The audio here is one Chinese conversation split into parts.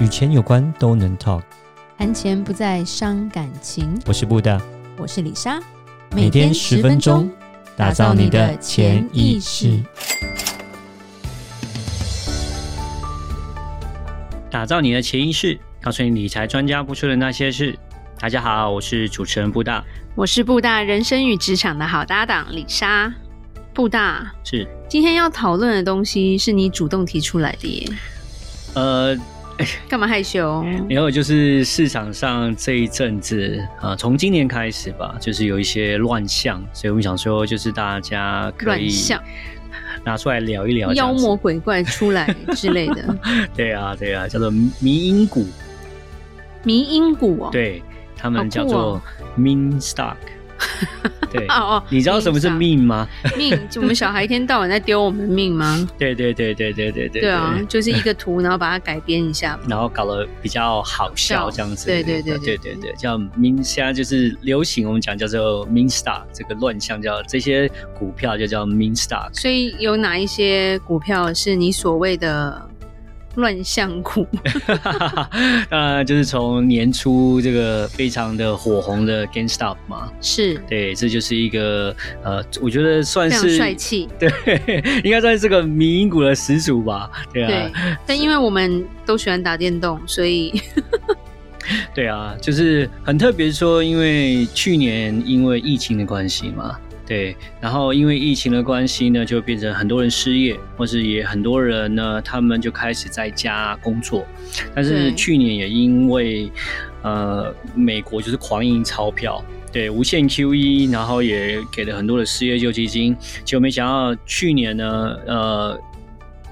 与钱有关都能 talk，谈钱不再伤感情。我是布大，我是李莎，每天十分钟，打造你的潜意识，打造你的潜意识，告诉你理财专家不说的那些事。大家好，我是主持人布大，我是布大人生与职场的好搭档李莎。布大是今天要讨论的东西是你主动提出来的耶，呃。干嘛害羞？然后就是市场上这一阵子啊，从今年开始吧，就是有一些乱象，所以我们想说，就是大家可以拿出来聊一聊，妖魔鬼怪出来之类的。对啊，对啊，叫做迷因股，迷因股哦，对，他们叫做 stock。对哦，你知道什么是命吗？命，我们小孩一天到晚在丢我们命吗？对对对对对对对。对啊，就是一个图，然后把它改编一下，然后搞得比较好笑这样子。对对对对对对，叫明，现在就是流行，我们讲叫做 min stock，这个乱象叫这些股票就叫 min stock。所以有哪一些股票是你所谓的？乱象股，当然就是从年初这个非常的火红的 GameStop 嘛，是对，这就是一个呃，我觉得算是帅气，对，应该算是这个迷因股的始祖吧，对啊。对，但因为我们都喜欢打电动，所以，对啊，就是很特别说，因为去年因为疫情的关系嘛。对，然后因为疫情的关系呢，就变成很多人失业，或是也很多人呢，他们就开始在家工作。但是去年也因为呃，美国就是狂印钞票，对，无限 QE，然后也给了很多的失业救济金，结果没想到去年呢，呃。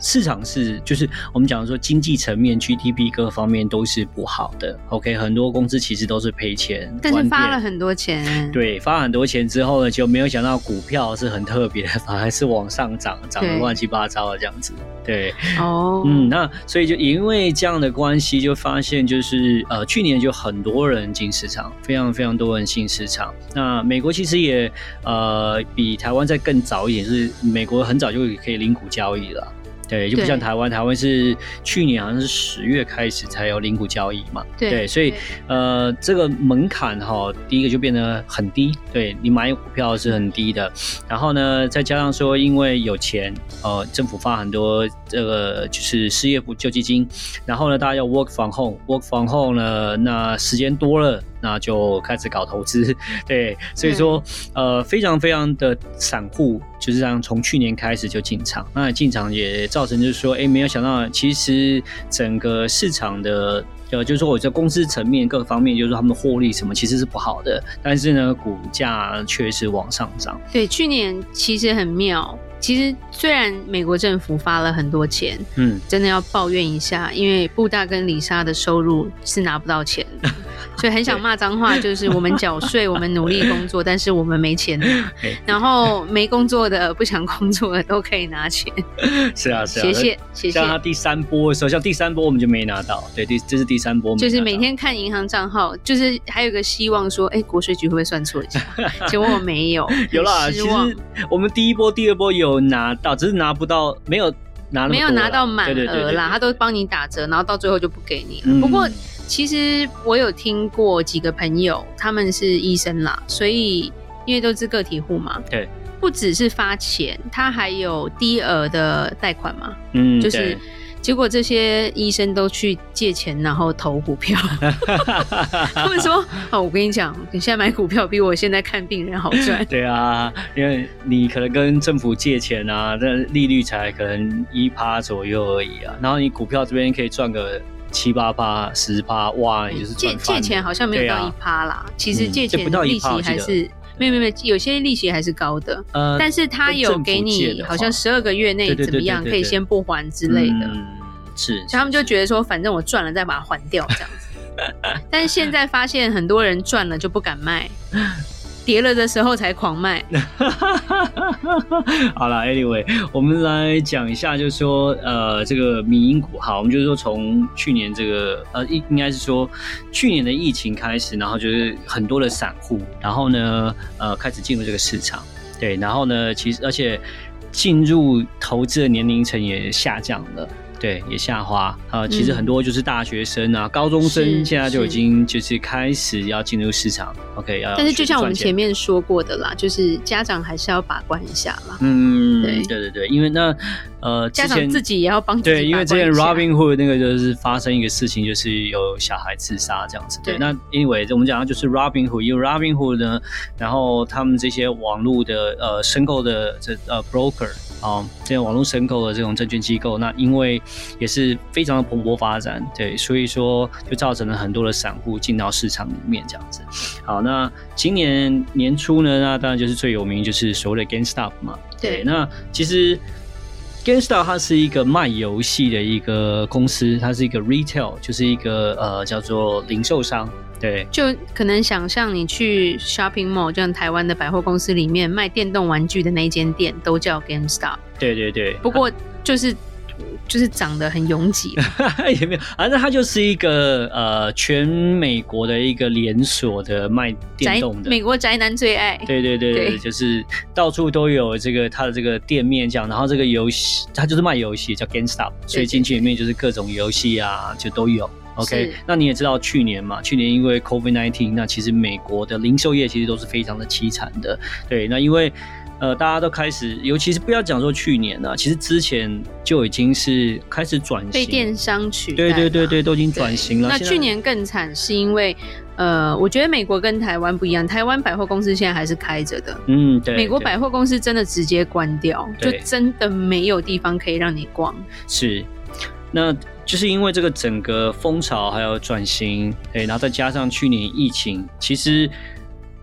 市场是就是我们讲说经济层面 GDP 各方面都是不好的，OK，很多公司其实都是赔钱，但是发了很多钱，对，发很多钱之后呢，就没有想到股票是很特别的，反而是往上涨，涨得乱七八糟的这样子，对，哦，嗯，那所以就因为这样的关系，就发现就是呃去年就很多人进市场，非常非常多人进市场。那美国其实也呃比台湾再更早一点，就是美国很早就可以零股交易了。对，就不像台湾，台湾是去年好像是十月开始才有零股交易嘛。对，对所以呃，这个门槛哈，第一个就变得很低，对你买股票是很低的。然后呢，再加上说，因为有钱，呃，政府发很多这个就是失业补救济金，然后呢，大家要 work from home，work from home 呢，那时间多了。那就开始搞投资，对，所以说，呃，非常非常的散户就是这样，从去年开始就进场，那进场也造成就是说，哎，没有想到，其实整个市场的，呃，就是说我在公司层面各方面，就是说他们获利什么其实是不好的，但是呢，股价却是往上涨。对，去年其实很妙。其实虽然美国政府发了很多钱，嗯，真的要抱怨一下，因为布大跟李莎的收入是拿不到钱的，所以很想骂脏话，就是我们缴税，我们努力工作，但是我们没钱拿，然后没工作的、不想工作的都可以拿钱。是啊，是啊，谢谢谢谢。像他第三波的时候，像第三波我们就没拿到，对，第这是第三波，就是每天看银行账号，就是还有个希望说，哎，国税局会不会算错一下？结果我没有，有啦，其实我们第一波、第二波有。拿到，只是拿不到，没有拿没有拿到满额啦，他都帮你打折，然后到最后就不给你了。嗯、不过其实我有听过几个朋友，他们是医生啦，所以因为都是个体户嘛，对，不只是发钱，他还有低额的贷款嘛，嗯，就是。结果这些医生都去借钱，然后投股票。他们说：“哦，我跟你讲，你现在买股票比我现在看病人好赚。”对啊，因为你可能跟政府借钱啊，这利率才可能一趴左右而已啊。然后你股票这边可以赚个七八趴、十趴，哇，也是借借钱好像没有到一趴啦。其实借钱利息还是没有没有，有些利息还是高的。呃，但是他有给你好像十二个月内怎么样可以先不还之类的。是，所以他们就觉得说，反正我赚了再把它还掉这样子。但是现在发现很多人赚了就不敢卖，跌了的时候才狂卖。好了，Anyway，我们来讲一下，就是说，呃，这个民营股，好，我们就是说从去年这个，呃，应应该是说去年的疫情开始，然后就是很多的散户，然后呢，呃，开始进入这个市场，对，然后呢，其实而且进入投资的年龄层也下降了。对，也下滑啊。其实很多就是大学生啊、嗯、高中生现在就已经就是开始要进入市场。OK，要。但是就像我们前面说过的啦，就是家长还是要把关一下啦。嗯，对对对对，因为那呃，家长自己也要帮。对，因为之前 Robinhood 那个就是发生一个事情，就是有小孩自杀这样子。对，对那因为我们讲的就是 Robinhood，因为 Robinhood 呢，然后他们这些网络的呃申购的这呃 broker 啊，这些网络申购的这种证券机构，那因为也是非常的蓬勃发展，对，所以说就造成了很多的散户进到市场里面这样子。好，那今年年初呢，那当然就是最有名就是所谓的 GameStop 嘛。对，对那其实。GameStop 它是一个卖游戏的一个公司，它是一个 retail，就是一个呃叫做零售商。对，就可能想象你去 shopping mall，就像台湾的百货公司里面卖电动玩具的那一间店，都叫 GameStop。对对对。不过就是。就是长得很拥挤，也没有，反正它就是一个呃，全美国的一个连锁的卖电动的，美国宅男最爱。对对对对，对就是到处都有这个它的这个店面这样，然后这个游戏它就是卖游戏叫 GameStop，所以进去里面就是各种游戏啊，就都有。OK，那你也知道去年嘛，去年因为 COVID-19，那其实美国的零售业其实都是非常的凄惨的。对，那因为。呃，大家都开始，尤其是不要讲说去年了，其实之前就已经是开始转型，被电商取代。对对对对，都已经转型了。那去年更惨，是因为呃，我觉得美国跟台湾不一样，台湾百货公司现在还是开着的。嗯，对。美国百货公司真的直接关掉，就真的没有地方可以让你逛。是，那就是因为这个整个风潮还有转型，哎，然后再加上去年疫情，其实。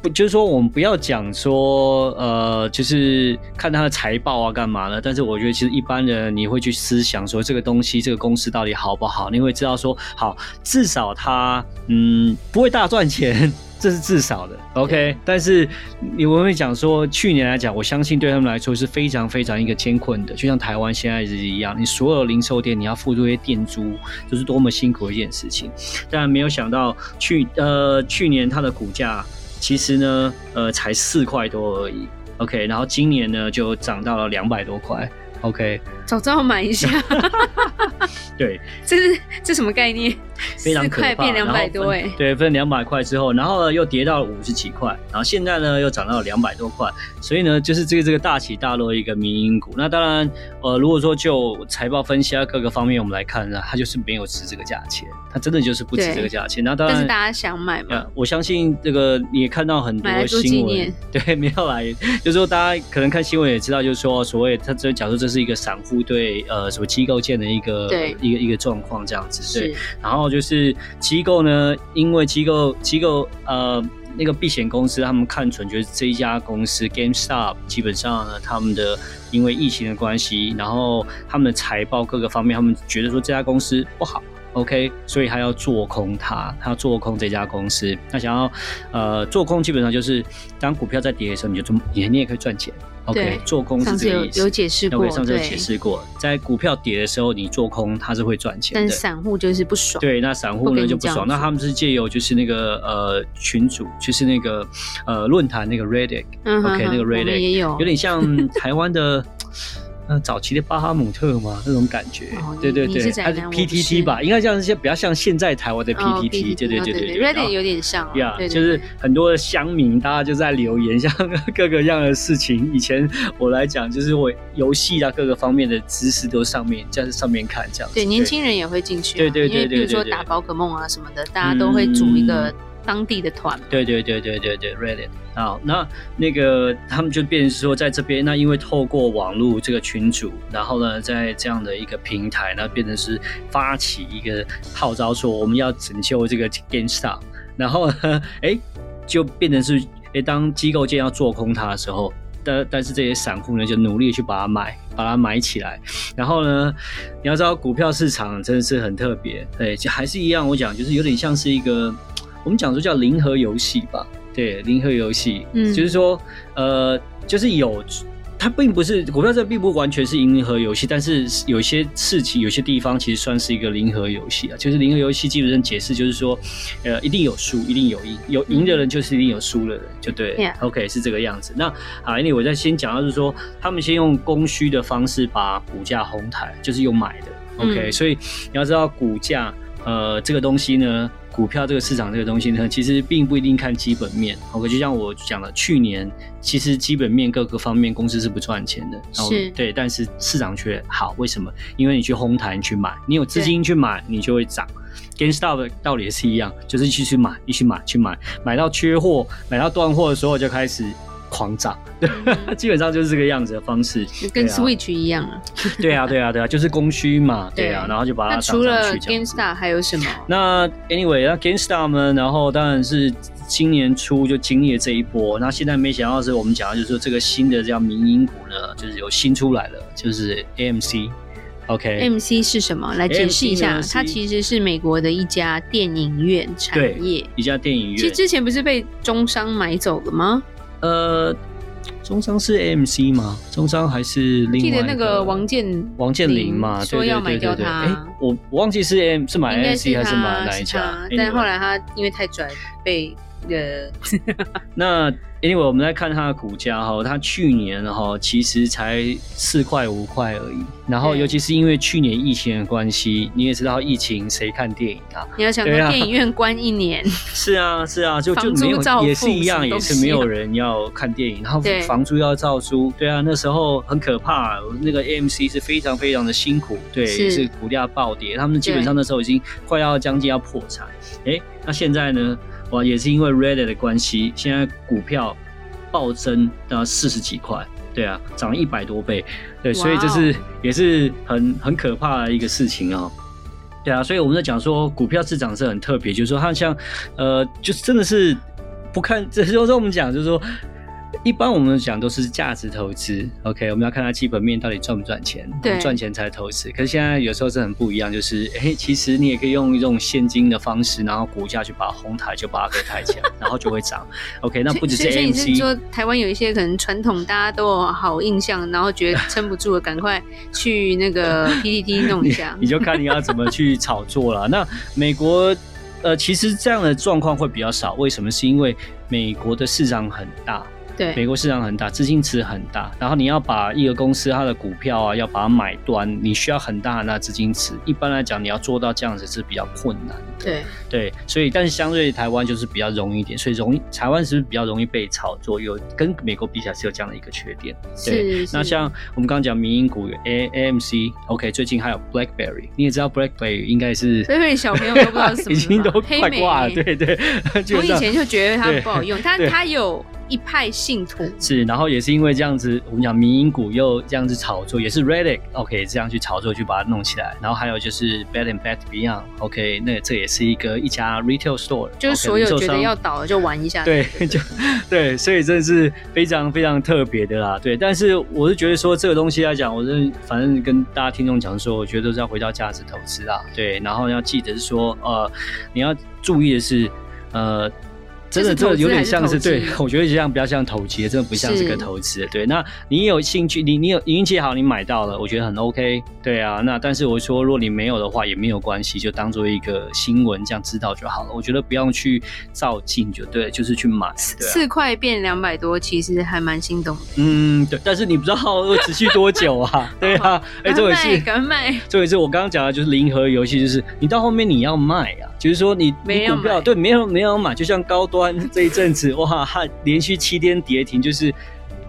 不，就是说，我们不要讲说，呃，就是看他的财报啊，干嘛呢？但是我觉得，其实一般人你会去思想说，这个东西，这个公司到底好不好？你会知道说，好，至少它，嗯，不会大赚钱，这是至少的，OK。但是你会不会讲说，去年来讲，我相信对他们来说是非常非常一个艰困的，就像台湾现在是一样，你所有零售店你要付这些店租，都是多么辛苦的一件事情。但没有想到去，呃，去年它的股价。其实呢，呃，才四块多而已，OK，然后今年呢就涨到了两百多块，OK，早知道买一下。对，这是这什么概念？非常可怕，变两百多哎，对，分两百块之后，然后呢又跌到了五十几块，然后现在呢又涨到了两百多块，所以呢就是这个这个大起大落一个民营股。那当然，呃，如果说就财报分析啊各个方面我们来看呢，它就是没有值这个价钱，它真的就是不值这个价钱。那当然，但是大家想买嘛，我相信这个你也看到很多新闻，对，没有来，就是说大家可能看新闻也知道，就是说所谓它这假如这是一个散户对呃什么机构建的一个对一个一个状况这样子，对，然后。就是机构呢，因为机构机构呃那个避险公司，他们看准就是这一家公司 GameStop，基本上呢，他们的因为疫情的关系，然后他们的财报各个方面，他们觉得说这家公司不好，OK，所以他要做空它，他要做空这家公司。那想要呃做空，基本上就是当股票在跌的时候，你就赚，你你也可以赚钱。OK，做空是这个意思。有有解释过，okay, 上次有解释过，在股票跌的时候，你做空它是会赚钱的。但散户就是不爽。对，那散户呢就不爽。那他们是借由就是那个呃群组，就是那个呃论坛那个 Reddit，OK，、嗯、那个 Reddit 也有，有点像台湾的。呃，早期的巴哈姆特嘛，那种感觉，哦、对对对，它是 PTT 吧，应该像一些比较像现在台湾的 PTT，、哦、对对对对对，Reddit 有点像，呀、yeah，就是很多的乡民，大家就在留言，像 各个样的事情。以前我来讲，就是我游戏啊，各个方面的知识都上面，在上面看这样子。对，年轻人也会进去，对对对对，比如说打宝可梦啊什么的，大家都会组一个。当地的团，对对对对对对，Reddit。好，那那个他们就变成说，在这边，那因为透过网络这个群组，然后呢，在这样的一个平台，那变成是发起一个号召，说我们要拯救这个 GameStop，然后呢，哎，就变成是，哎，当机构间要做空它的时候，但但是这些散户呢，就努力去把它买，把它买起来，然后呢，你要知道股票市场真的是很特别，对，就还是一样，我讲就是有点像是一个。我们讲说叫零和游戏吧，对，零和游戏，嗯，就是说，呃，就是有，它并不是股票这并不完全是零和游戏，但是有些事情、有些地方其实算是一个零和游戏啊。就是零和游戏基本上解释就是说，呃，一定有输，一定有赢，有赢的人就是一定有输的人，就对。OK，是这个样子。那好，Anyway，我再先讲到就是说，他们先用供需的方式把股价哄抬，就是用买的。OK，所以你要知道股价，呃，这个东西呢。股票这个市场这个东西呢，其实并不一定看基本面。OK，就像我讲了，去年其实基本面各个方面公司是不赚钱的，是，对，但是市场却好，为什么？因为你去哄抬，你去买，你有资金去买，你就会涨。GameStop 的道理也是一样，就是去去买，一去买，去买，买到缺货，买到断货的时候就开始。狂涨，对，基本上就是这个样子的方式，跟 Switch 一样啊。对啊，对啊，对啊，就是供需嘛，对啊，然后就把它涨上去。那除了 GameStar 还有什么？那 Anyway，那 GameStar 呢？然后当然是今年初就经历了这一波，那现在没想到是我们讲的就是说这个新的叫民营股呢，就是有新出来了，就是 AMC。OK，AMC 是什么？来解释一下，它其实是美国的一家电影院产业，一家电影院。其实之前不是被中商买走了吗？呃，中商是 AMC 吗？中商还是另外记得那个王健王健林嘛？说要买掉他。哎，我我忘记是 M 是买 AMC 还是买哪一家？但后来他因为太拽被呃。那。因为我们在看它的股价哈，它去年哈其实才四块五块而已。然后尤其是因为去年疫情的关系，你也知道疫情谁看电影啊？你要想到电影院关一年，是啊是啊，就就没有也是一样，也是没有人要看电影，然后房租要照租，对啊，那时候很可怕，那个 AMC 是非常非常的辛苦，对，是股价暴跌，他们基本上那时候已经快要将近要破产。哎，那现在呢？哇，也是因为 Reddit 的关系，现在股票暴增到四十几块，对啊，涨了一百多倍，对，所以这是也是很很可怕的一个事情啊、喔，对啊，所以我们在讲说股票市场是很特别，就是说它像呃，就是真的是不看，就是说我们讲就是说。一般我们讲都是价值投资，OK，我们要看它基本面到底赚不赚钱，对，赚钱才投资。可是现在有时候是很不一样，就是哎、欸，其实你也可以用一种现金的方式，然后股价去把它哄抬，就把它给抬起来，然后就会涨。OK，那不只是 AMC。所以你是说台湾有一些可能传统大家都有好印象，然后觉得撑不住了，赶快去那个 PTT 弄一下。你就看你要怎么去炒作了。那美国呃，其实这样的状况会比较少，为什么？是因为美国的市场很大。对，美国市场很大，资金池很大，然后你要把一个公司它的股票啊，要把它买断，你需要很大很大资金池。一般来讲，你要做到这样子是比较困难的。对对，所以但是相对于台湾就是比较容易一点，所以容易台湾是不是比较容易被炒作？有跟美国比起来是有这样的一个缺点。对，那像我们刚刚讲民营股有 A AMC，OK，最近还有 BlackBerry，你也知道 BlackBerry 应该是所以小朋友都不知道是什么，已经都快挂了。对对，我以前就觉得它不好用，但它有。一派信徒是，然后也是因为这样子，我们讲民营股又这样子炒作，也是 Reddit，OK，这样去炒作，去把它弄起来。然后还有就是 Bed and Bath Beyond，OK，那这也是一个一家 retail store，就是所有觉得要倒了就玩一下。对，就对，所以真的是非常非常特别的啦。对，但是我是觉得说这个东西来讲，我是反正跟大家听众讲说，我觉得都是要回到价值投资啦。对，然后要记得是说，呃，你要注意的是，呃。真的，这有点像是对，我觉得这样比较像投机，真的不像是个投资。对，那你有兴趣，你你有运气好，你买到了，我觉得很 OK。对啊，那但是我说，如果你没有的话，也没有关系，就当做一个新闻这样知道就好了。我觉得不用去照镜就对，就是去买。四块变两百多，其实还蛮心动的。嗯，对，但是你不知道会持续多久啊？对啊，哎，这回是敢买，这回是我刚刚讲的，就是零和游戏，就是你到后面你要卖啊，就是说你你股票对没有没有买，就像高端。这一阵子哇，它连续七天跌停，就是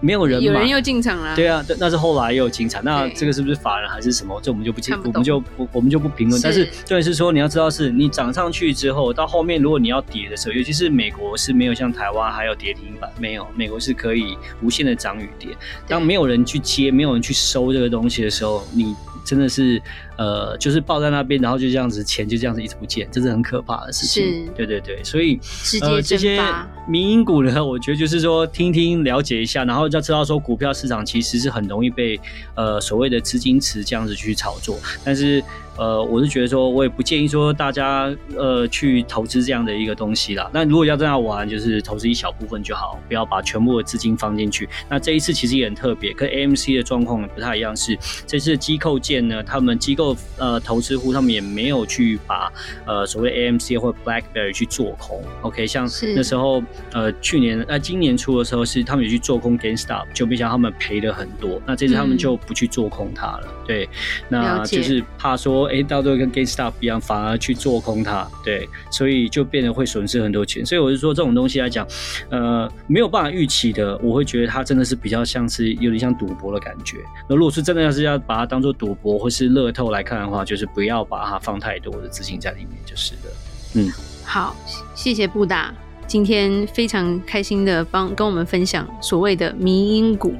没有人买，有人又进场了。对啊，那是后来又进场。那这个是不是法人还是什么？这我们就不清，我们就不我们就不评论。但是重点是说，你要知道，是你涨上去之后，到后面如果你要跌的时候，尤其是美国是没有像台湾还有跌停板，没有，美国是可以无限的涨与跌。当没有人去接，没有人去收这个东西的时候，你。真的是，呃，就是抱在那边，然后就这样子，钱就这样子一直不见，这是很可怕的事情。对对对，所以呃，这些民营股呢，我觉得就是说听听了解一下，然后要知道说股票市场其实是很容易被呃所谓的资金池这样子去炒作，但是。呃，我是觉得说，我也不建议说大家呃去投资这样的一个东西啦。那如果要这样玩，就是投资一小部分就好，不要把全部的资金放进去。那这一次其实也很特别，跟 AMC 的状况不太一样，是这次机构件呢，他们机构呃投资户他们也没有去把呃所谓 AMC 或 BlackBerry 去做空。OK，像那时候呃去年呃今年初的时候是他们也去做空 GameStop，就没想到他们赔了很多。那这次他们就不去做空它了。嗯、对，那就是怕说哎、欸、到最后跟 GameStop 一样，反而去做空它。对，所以就变得会损失很多钱。所以我是说这种东西来讲，呃没有办法预期的，我会觉得它真的是比较像是有点像赌博的感觉。那如果是真的要是要把它当做赌博或是乐透来看的话，就是不要把它放太多的资金在里面就是的。嗯，好，谢谢布达，今天非常开心的帮跟我们分享所谓的迷因股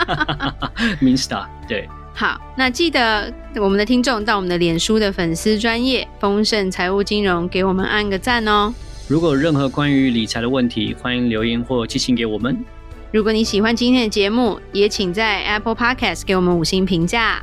Stock 对。好，那记得我们的听众到我们的脸书的粉丝专业丰盛财务金融给我们按个赞哦。如果有任何关于理财的问题，欢迎留言或寄信给我们。如果你喜欢今天的节目，也请在 Apple Podcast 给我们五星评价。